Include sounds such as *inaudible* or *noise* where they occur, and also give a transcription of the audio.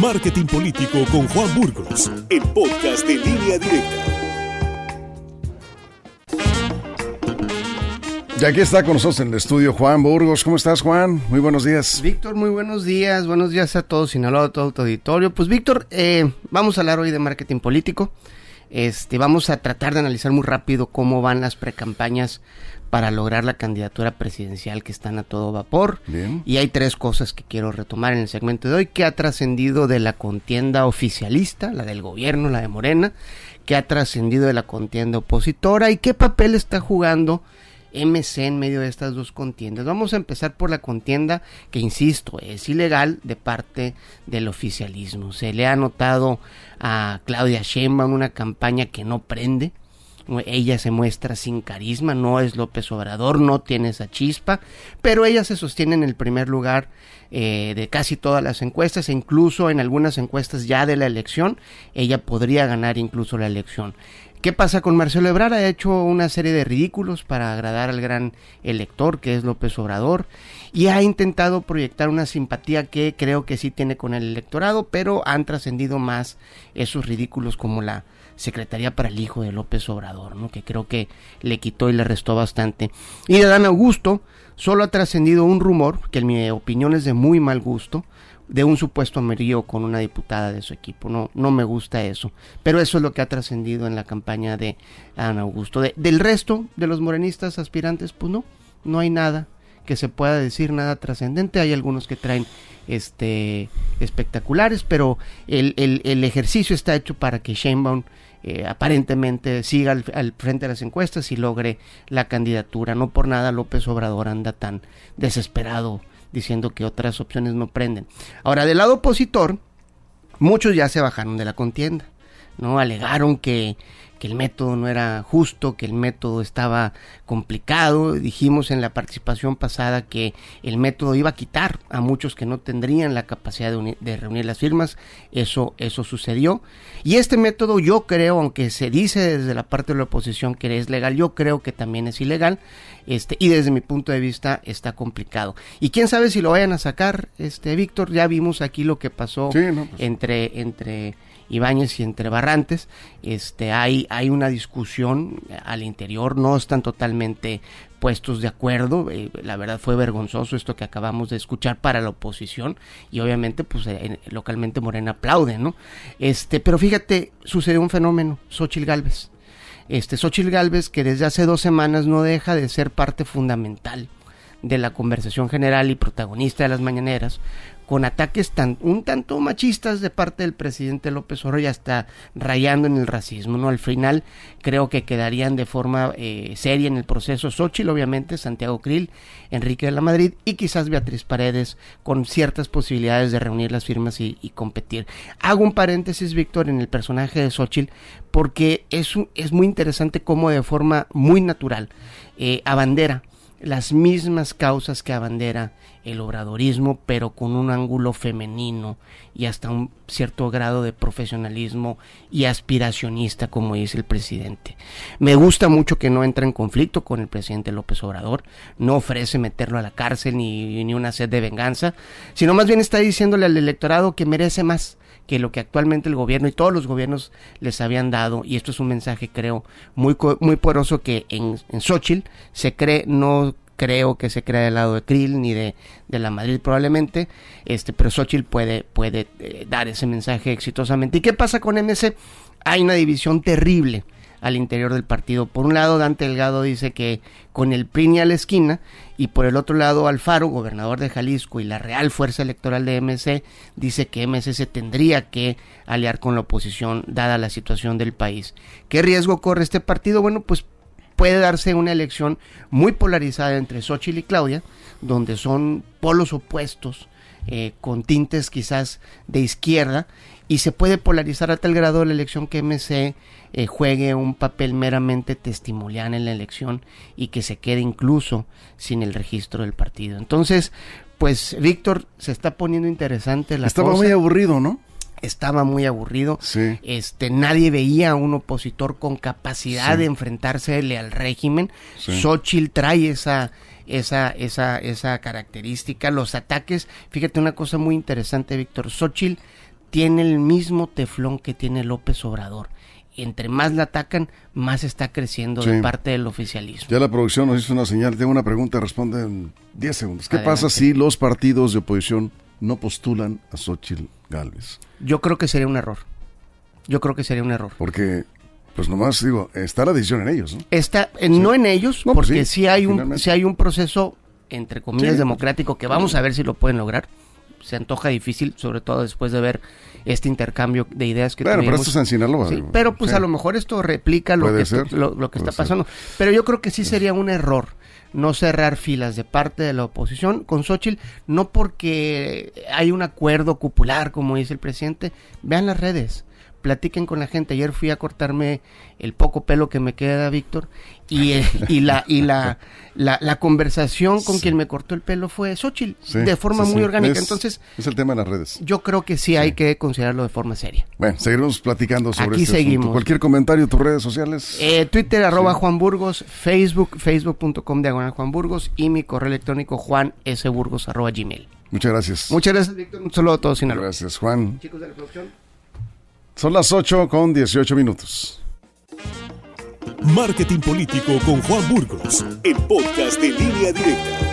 Marketing Político con Juan Burgos, el podcast de línea directa. Y aquí está con nosotros en el estudio Juan Burgos. ¿Cómo estás, Juan? Muy buenos días. Víctor, muy buenos días. Buenos días a todos, Sinaloa, a todo tu auditorio. Pues, Víctor, eh, vamos a hablar hoy de marketing político. Este, vamos a tratar de analizar muy rápido cómo van las precampañas para lograr la candidatura presidencial que están a todo vapor. Bien. Y hay tres cosas que quiero retomar en el segmento de hoy, que ha trascendido de la contienda oficialista, la del gobierno, la de Morena, que ha trascendido de la contienda opositora y qué papel está jugando MC en medio de estas dos contiendas. Vamos a empezar por la contienda que, insisto, es ilegal de parte del oficialismo. Se le ha notado a Claudia Sheinbaum una campaña que no prende, ella se muestra sin carisma, no es López Obrador, no tiene esa chispa, pero ella se sostiene en el primer lugar eh, de casi todas las encuestas e incluso en algunas encuestas ya de la elección, ella podría ganar incluso la elección. ¿Qué pasa con Marcelo Ebrard? Ha hecho una serie de ridículos para agradar al gran elector que es López Obrador y ha intentado proyectar una simpatía que creo que sí tiene con el electorado, pero han trascendido más esos ridículos como la Secretaría para el Hijo de López Obrador, ¿no? que creo que le quitó y le restó bastante. Y de Dan Augusto solo ha trascendido un rumor, que en mi opinión es de muy mal gusto, de un supuesto amerío con una diputada de su equipo. No, no me gusta eso. Pero eso es lo que ha trascendido en la campaña de Dan Augusto. del resto de los morenistas aspirantes, pues no, no hay nada que se pueda decir, nada trascendente. Hay algunos que traen este espectaculares, pero el, el, ejercicio está hecho para que Sheinbaum eh, aparentemente siga al, frente de las encuestas y logre la candidatura. No por nada López Obrador anda tan desesperado diciendo que otras opciones no prenden. Ahora, del lado opositor, muchos ya se bajaron de la contienda, ¿no? Alegaron que que el método no era justo, que el método estaba complicado. Dijimos en la participación pasada que el método iba a quitar a muchos que no tendrían la capacidad de, reunir las firmas. Eso, eso sucedió. Y este método yo creo, aunque se dice desde la parte de la oposición que es legal, yo creo que también es ilegal. Este, y desde mi punto de vista está complicado. Y quién sabe si lo vayan a sacar, este Víctor, ya vimos aquí lo que pasó pues. entre, entre Ibáñez y entre Barrantes, este, hay, hay una discusión al interior, no están totalmente puestos de acuerdo. Eh, la verdad fue vergonzoso esto que acabamos de escuchar para la oposición y obviamente pues eh, localmente Morena aplaude, ¿no? Este, pero fíjate, sucedió un fenómeno, Xochil Gálvez. Este, Xochil Gálvez que desde hace dos semanas no deja de ser parte fundamental de la conversación general y protagonista de las mañaneras, con ataques tan, un tanto machistas de parte del presidente López Obrador y hasta rayando en el racismo. ¿no? Al final creo que quedarían de forma eh, seria en el proceso Xochitl, obviamente, Santiago Krill, Enrique de la Madrid y quizás Beatriz Paredes con ciertas posibilidades de reunir las firmas y, competir. Hago un paréntesis, Víctor, en el personaje de Xochitl porque es, es muy interesante cómo de forma muy natural eh, abandera las mismas causas que abandera el obradorismo, pero con un ángulo femenino y hasta un cierto grado de profesionalismo y aspiracionista, como dice el presidente. Me gusta mucho que no entra en conflicto con el presidente López Obrador, no ofrece meterlo a la cárcel ni, ni una sed de venganza, sino más bien está diciéndole al electorado que merece más que lo que actualmente el gobierno y todos los gobiernos les habían dado, y esto es un mensaje creo muy, muy poderoso que en, en Xochitl se cree, no creo que se crea del lado de Krill ni de, de la Madrid probablemente, este, pero Xochitl puede, puede eh, dar ese mensaje exitosamente. ¿Y qué pasa con MC? Hay una división terrible al interior del partido. Por un lado, Dante Delgado dice que con el PRI a la esquina, y por el otro lado, Alfaro, gobernador de Jalisco y la Real Fuerza Electoral de MC, dice que MC se tendría que aliar con la oposición, dada la situación del país. ¿Qué riesgo corre este partido? Bueno, pues puede darse una elección muy polarizada entre Xochitl y Claudia, donde son polos opuestos, eh, con tintes quizás de izquierda, y se puede polarizar a tal grado la elección que MC eh, juegue un papel meramente testimonial en la elección y que se quede incluso sin el registro del partido. Entonces, pues Víctor se está poniendo interesante la Estaba muy aburrido, ¿no? Estaba muy aburrido. Este, nadie veía a un opositor con capacidad de enfrentársele al régimen. Xochitl trae esa, esa, esa, esa característica. Los ataques, fíjate una cosa muy interesante, Víctor. Xochitl tiene el mismo teflón que tiene López Obrador. Entre más la atacan, más está creciendo de Sí. parte del oficialismo. Ya la producción nos hizo una señal. Tengo una pregunta, responde en 10 segundos. ¿Qué Adelante. pasa si los partidos de oposición no postulan a Xochitl Galvez? Yo creo que sería un error. Yo creo que sería un error. Porque, pues nomás digo, está la decisión en ellos, ¿no? Está, eh, no en ellos, No, pues porque sí, sí, hay un, sí hay un proceso, entre comillas, democrático, que vamos a ver si lo pueden lograr. Se antoja difícil, sobre todo después de ver este intercambio de ideas que Claro, pero tuvimos. esto es en. Sí, pero pues a lo mejor esto replica lo Puede que, ser, lo, lo que puede está ser. pasando. Pero yo creo que sí sería un error no cerrar filas de parte de la oposición con Xochitl, no porque hay un acuerdo cupular, como dice el presidente. Vean las redes, platiquen con la gente. Ayer fui a cortarme el poco pelo que me queda, Víctor, y, eh, y, la, y la, *laughs* la, la conversación con quien me cortó el pelo fue Xochitl, Sí, de forma sí, muy orgánica. Es- Entonces, Es el tema de las redes. yo creo que sí, hay que considerarlo de forma seria. Bueno, seguiremos platicando sobre Aquí este asunto. seguimos. Cualquier comentario, tus redes sociales. Eh, Twitter, arroba. Juan Burgos, Facebook, facebook.com diagonal Juan Burgos y mi correo electrónico Juan S. Burgos arroba gmail. Muchas gracias. Muchas gracias, Víctor. Un saludo a todos, Sinaloa. Gracias, Juan. Chicos de la producción. Son las 8 con 18 minutos. Marketing Político con Juan Burgos, el podcast de línea directa.